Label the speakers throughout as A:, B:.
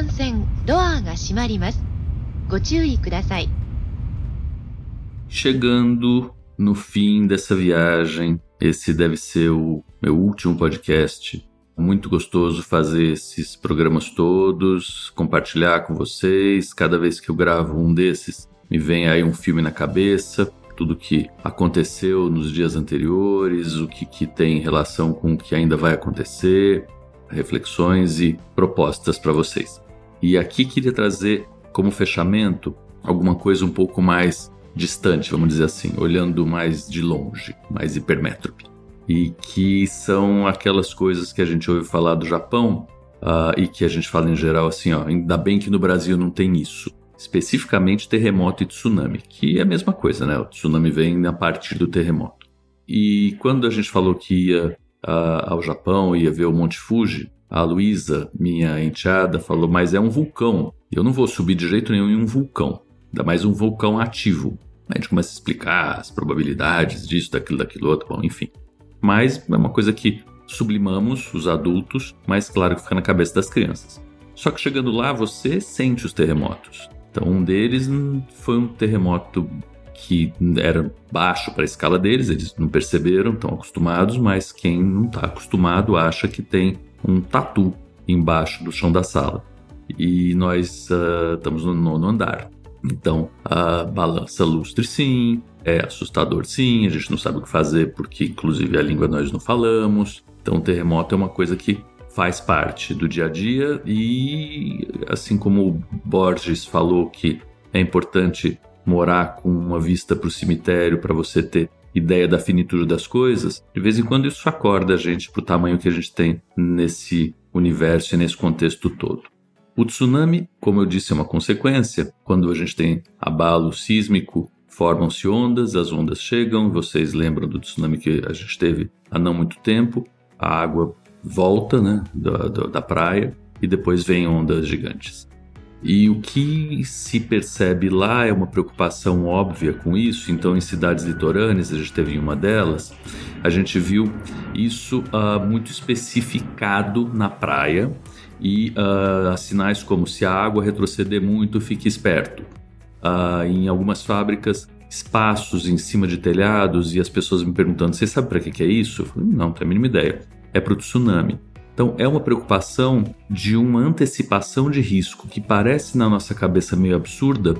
A: 幹線ドアが閉まります。ご注意ください。
B: Chegando no fim dessa viagem, esse deve ser o meu último podcast. Muito gostoso fazer esses programas todos, compartilhar com vocês. Cada vez que eu gravo um desses, me vem aí um filme na cabeça, tudo que aconteceu nos dias anteriores, o que, que tem relação com o que ainda vai acontecer, reflexões e propostas para vocês. E aqui queria trazer como fechamento alguma coisa um pouco mais distante, vamos dizer assim, olhando mais de longe, mais hipermétrope. E que são aquelas coisas que a gente ouve falar do Japão uh, e que a gente fala em geral assim, ó, ainda bem que no Brasil não tem isso. Especificamente terremoto e tsunami, que é a mesma coisa, né? O tsunami vem a partir do terremoto. E quando a gente falou que ia uh, ao Japão, ia ver o Monte Fuji, a Luísa, minha enteada, falou: Mas é um vulcão. Eu não vou subir de jeito nenhum em um vulcão. Ainda mais um vulcão ativo. A gente começa a explicar as probabilidades disso, daquilo, daquilo outro, bom, enfim. Mas é uma coisa que sublimamos, os adultos, mas claro que fica na cabeça das crianças. Só que chegando lá, você sente os terremotos. Então, um deles foi um terremoto que era baixo para a escala deles, eles não perceberam, estão acostumados, mas quem não está acostumado acha que tem um tatu embaixo do chão da sala. E nós uh, estamos no nono andar. Então, a balança lustre sim, é assustador sim, a gente não sabe o que fazer porque, inclusive, a língua nós não falamos. Então, o terremoto é uma coisa que faz parte do dia a dia e, assim como o Borges falou que é importante morar com uma vista para o cemitério para você ter ideia da finitude das coisas, de vez em quando isso acorda a gente para o tamanho que a gente tem nesse universo e nesse contexto todo. O tsunami, como eu disse, é uma consequência. Quando a gente tem abalo sísmico, formam-se ondas, as ondas chegam. Vocês lembram do tsunami que a gente teve há não muito tempo? A água volta né, da, da, da praia e depois vem ondas gigantes. E o que se percebe lá é uma preocupação óbvia com isso. Então, em cidades litorâneas, a gente teve uma delas, a gente viu isso uh, muito especificado na praia e uh, sinais como se a água retroceder muito, fique esperto. Uh, em algumas fábricas, espaços em cima de telhados e as pessoas me perguntando: você sabe para que, que é isso? Eu falei, não, não tenho a mínima ideia. É para o tsunami. Então, é uma preocupação de uma antecipação de risco que parece na nossa cabeça meio absurda,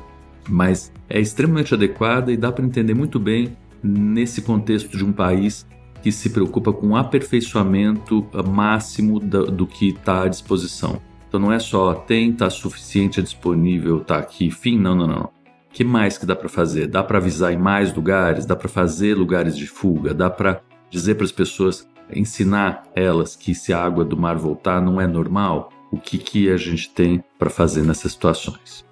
B: mas é extremamente adequada e dá para entender muito bem nesse contexto de um país que se preocupa com o aperfeiçoamento máximo do, que está à disposição. Então não é só tem, está suficiente, é disponível, está aqui, fim, não, não, não. O que mais que dá para fazer? Dá para avisar em mais lugares, dá para fazer lugares de fuga, dá para dizer para as pessoas, ensinar elas que se a água do mar voltar não é normal, o que, que a gente tem para fazer nessas situações.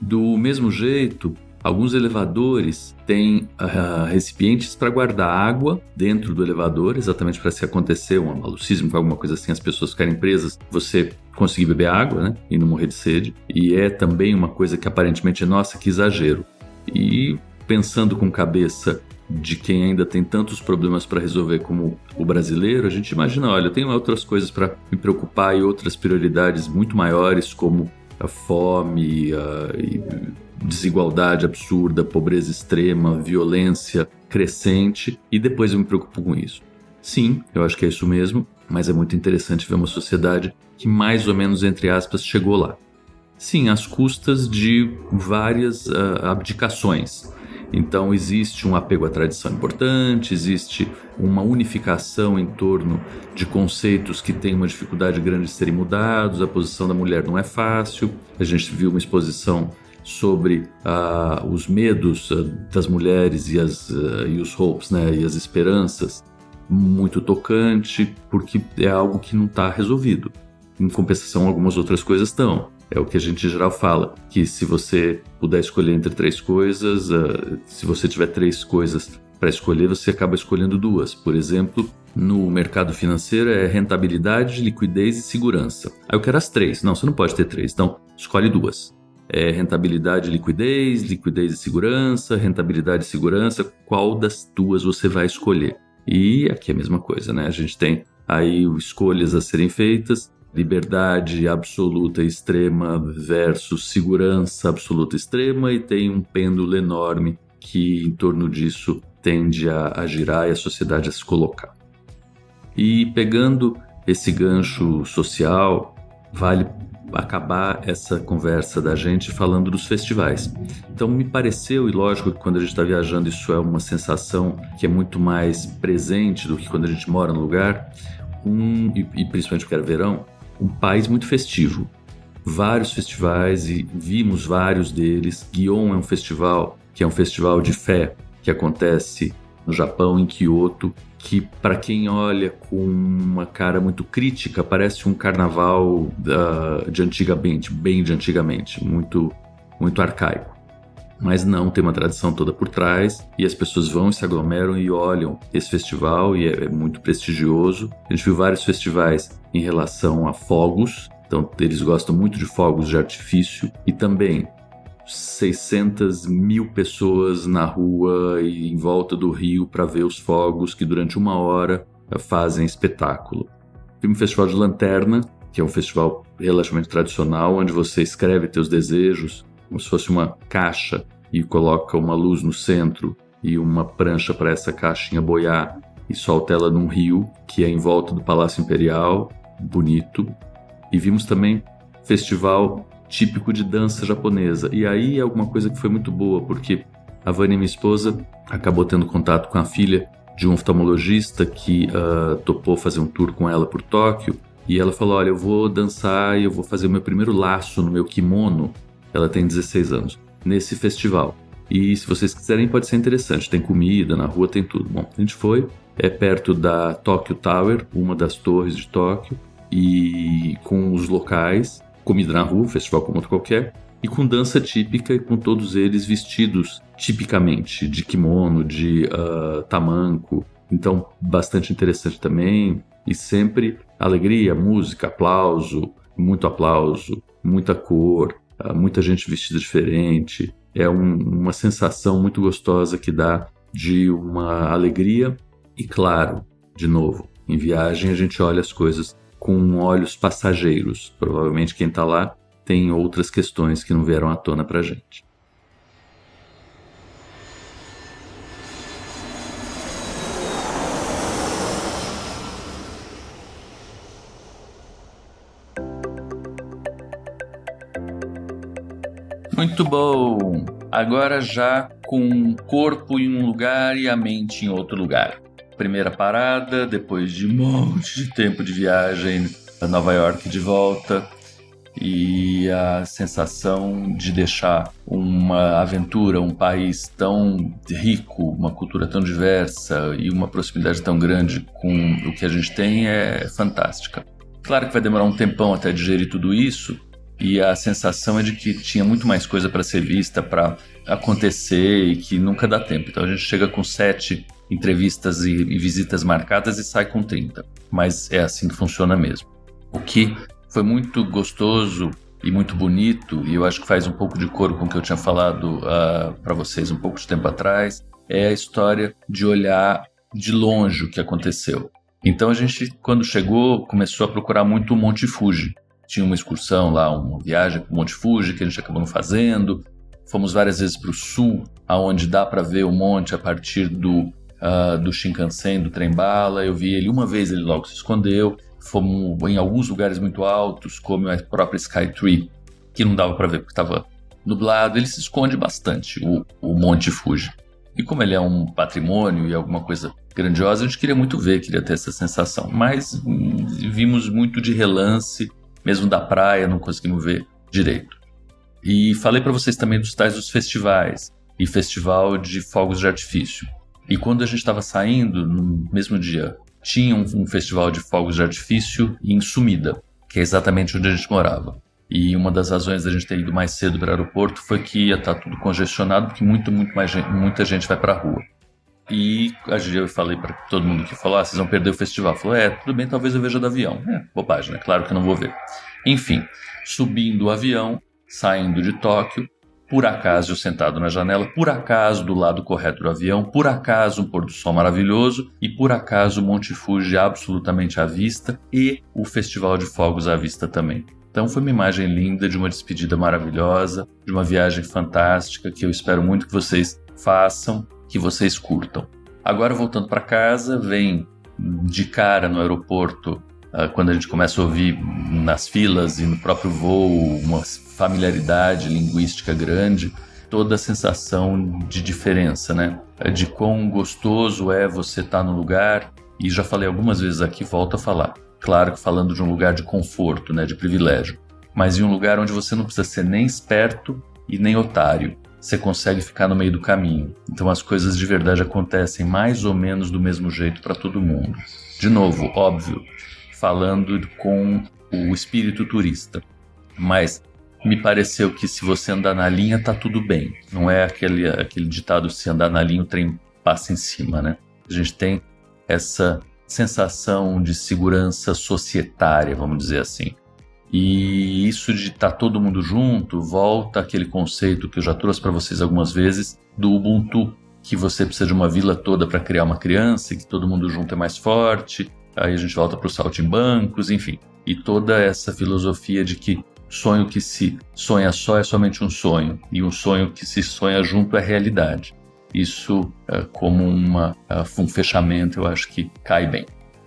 B: Do mesmo jeito, Alguns elevadores têm uh, recipientes para guardar água dentro do elevador, exatamente para se acontecer um sísmico, alguma coisa assim, as pessoas ficarem presas, você conseguir beber água, né, e não morrer de sede. E é também uma coisa que aparentemente é nossa, que exagero. E pensando com cabeça de quem ainda tem tantos problemas para resolver como o brasileiro, a gente imagina, olha, eu tenho outras coisas para me preocupar e outras prioridades muito maiores, como a fome a, desigualdade absurda, pobreza extrema, violência crescente e depois eu me preocupo com isso. Sim, eu acho que é isso mesmo, mas é muito interessante ver uma sociedade que mais ou menos, entre aspas, chegou lá. Sim, às custas de várias uh, abdicações. Então existe um apego à tradição importante, existe uma unificação em torno de conceitos que têm uma dificuldade grande de serem mudados, a posição da mulher não é fácil. A gente viu uma exposição sobre uh, os medos uh, das mulheres e, as, uh, e os hopes, né, e as esperanças, muito tocante, porque é algo que não está resolvido. Em compensação, algumas outras coisas estão. É o que a gente em geral fala, que se você puder escolher entre três coisas, se você tiver três coisas para escolher, você acaba escolhendo duas. Por exemplo, no mercado financeiro é rentabilidade, liquidez e segurança. Aí eu quero as três. Não, você não pode ter três. Então, escolhe duas é, rentabilidade e liquidez, liquidez e segurança, rentabilidade e segurança, qual das duas você vai escolher? E aqui é a mesma coisa, né? A gente tem aí escolhas a serem feitas liberdade absoluta extrema versus segurança absoluta extrema e tem um pêndulo enorme que em torno disso tende a, a girar e a sociedade a se colocar. E pegando esse gancho social, vale acabar essa conversa da gente falando dos festivais. Então me pareceu, e lógico que quando a gente está viajando isso é uma sensação que é muito mais presente do que quando a gente mora no lugar, um, e, e principalmente porque era verão, um país muito festivo. Vários festivais e vimos vários deles. Gion é um festival que é um festival de fé que acontece no Japão, em Kyoto, que para quem olha com uma cara muito crítica parece um carnaval uh, de antigamente, bem de antigamente, muito muito arcaico. Mas não, tem uma tradição toda por trás e as pessoas vão e se aglomeram e olham esse festival e é, é muito prestigioso. A gente viu vários festivais em relação a fogos, então eles gostam muito de fogos de artifício e também 600 mil pessoas na rua e em volta do rio para ver os fogos que durante uma hora fazem espetáculo. Tem um festival de lanterna, que é um festival relativamente tradicional, onde você escreve teus desejos como se fosse uma caixa e coloca uma luz no centro e uma prancha para essa caixinha boiar e solta ela num rio que é em volta do Palácio Imperial, bonito. E vimos também festival típico de dança japonesa. E aí é alguma coisa que foi muito boa, porque a Vânia, minha esposa, acabou tendo contato com a filha de um oftalmologista que uh, topou fazer um tour com ela por Tóquio. E ela falou: Olha, eu vou dançar e eu vou fazer o meu primeiro laço no meu kimono. Ela tem 16 anos, nesse festival. E se vocês quiserem, pode ser interessante. Tem comida, na rua tem tudo. Bom, a gente foi, é perto da Tokyo Tower, uma das torres de Tóquio, e com os locais comida na rua, festival como outro qualquer, e com dança típica e com todos eles vestidos tipicamente de kimono, de uh, tamanco. Então, bastante interessante também. E sempre alegria, música, aplauso, muito aplauso, muita cor, muita gente vestida diferente. É um, uma sensação muito gostosa que dá de uma alegria. E claro, de novo, em viagem a gente olha as coisas com olhos passageiros. Provavelmente quem está lá tem outras questões que não vieram à tona para gente. Muito bom! Agora já com o corpo em um lugar e a mente em outro lugar. Primeira parada, depois de um monte de tempo de viagem a Nova York de volta e a sensação de deixar uma aventura, um país tão rico, uma cultura tão diversa e uma proximidade tão grande com o que a gente tem é fantástica. Claro que vai demorar um tempão até digerir tudo isso, e a sensação é de que tinha muito mais coisa para ser vista, para acontecer e que nunca dá tempo. Então a gente chega com sete entrevistas e, e visitas marcadas e sai com 30. Mas é assim que funciona mesmo. O que foi muito gostoso e muito bonito, e eu acho que faz um pouco de coro com o que eu tinha falado uh, ah, para vocês um pouco de tempo atrás, é a história de olhar de longe o que aconteceu. Então a gente, quando chegou, começou a procurar muito o Monte Fuji. Tinha uma excursão lá, uma viagem para o Monte Fuji que a gente acabou não fazendo. Fomos várias vezes para o sul, aonde dá para ver o monte a partir do uh, do Shinkansen, do trem-bala. Eu vi ele uma vez, ele logo se escondeu. Fomos em alguns lugares muito altos, como a própria Skytree, que não dava para ver porque estava nublado. Ele se esconde bastante, o, o Monte Fuji. E como ele é um patrimônio e alguma coisa grandiosa, a gente queria muito ver, queria ter essa sensação. Mas hum, vimos muito de relance, mesmo da praia, não conseguimos ver direito. E falei para vocês também dos tais dos festivais e festival de fogos de artifício. E quando a gente estava saindo, no mesmo dia, tinha um, um, festival de fogos de artifício em Sumida, que é exatamente onde a gente morava. E uma das razões da gente ter ido mais cedo para o aeroporto foi que ia estar tá tudo congestionado, porque muito, muito mais gente, muita gente vai para a rua. E a gente, eu falei para todo mundo que falou: ah, vocês vão perder o festival. Falou: é, tudo bem, talvez eu veja do avião. É, bobagem, né? Claro que eu não vou ver. Enfim, subindo o avião, saindo de Tóquio, por acaso eu sentado na janela, por acaso do lado correto do avião, por acaso um pôr do sol maravilhoso e por acaso o Monte Fuji absolutamente à vista e o Festival de Fogos à vista também. Então foi uma imagem linda de uma despedida maravilhosa, de uma viagem fantástica que eu espero muito que vocês façam, que vocês curtam. Agora voltando para casa, vem de cara no aeroporto ah, quando a gente começa a ouvir nas filas e no próprio voo uma familiaridade linguística grande, toda a sensação de diferença, né? De quão gostoso é você estar tá no lugar, e já falei algumas vezes aqui, volto a falar. Claro que falando de um lugar de conforto, né, de privilégio, mas em um lugar onde você não precisa ser nem esperto e nem otário. Você consegue ficar no meio do caminho. Então as coisas de verdade acontecem mais ou menos do mesmo jeito para todo mundo. De novo, óbvio, falando com o espírito turista. Mas me pareceu que se você andar na linha tá tudo bem. Não é aquele, aquele ditado se andar na linha o trem passa em cima, né? A gente tem essa sensação de segurança societária, vamos dizer assim. E isso de estar tá todo mundo junto volta aquele conceito que eu já trouxe para vocês algumas vezes do Ubuntu, que você precisa de uma vila toda para criar uma criança e que todo mundo junto é mais forte. Aí a gente volta para o bancos, enfim. E toda essa filosofia de que sonho que se sonha só é somente um sonho e um sonho que se sonha junto é realidade. Isso, é, como uma, é, um fechamento, eu acho que cai bem.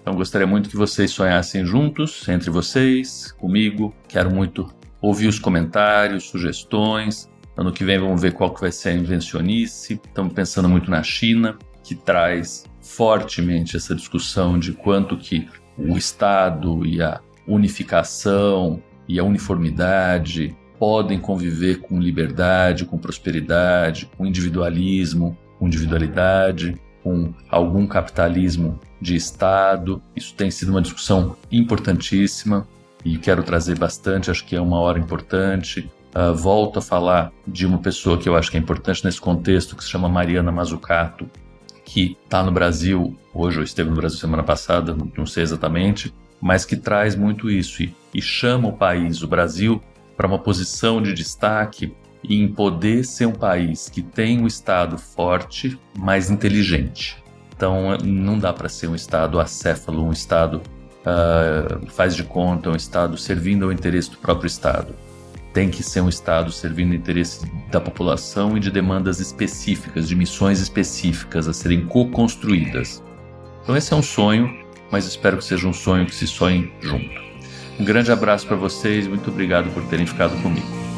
B: Então, gostaria muito que vocês sonhassem juntos, entre vocês, comigo. Quero muito ouvir os comentários, sugestões. Ano que vem vamos ver qual que vai ser a invencionice. Estamos pensando muito na China, que traz fortemente essa discussão de quanto que o Estado e a unificação e a uniformidade podem conviver com liberdade, com prosperidade, com individualismo, com individualidade, com algum capitalismo de Estado. Isso tem sido uma discussão importantíssima e quero trazer bastante, acho que é uma hora importante. Uh, volto a falar de uma pessoa que eu acho que é importante nesse contexto, que se chama Mariana Mazzucato, que está no Brasil hoje, ou esteve no Brasil semana passada, não sei exatamente, mas que traz muito isso e, e chama o país, o Brasil, para uma posição de destaque em poder ser um país que tem um Estado forte, mas inteligente. Então não dá para ser um Estado acéfalo, um Estado uh, faz de conta, um Estado servindo ao interesse do próprio Estado. Tem que ser um Estado servindo ao interesse da população e de demandas específicas, de missões específicas a serem co-construídas. Então esse é um sonho mas espero que seja um sonho que se sonhe junto. Um grande abraço para vocês, muito obrigado por terem ficado comigo.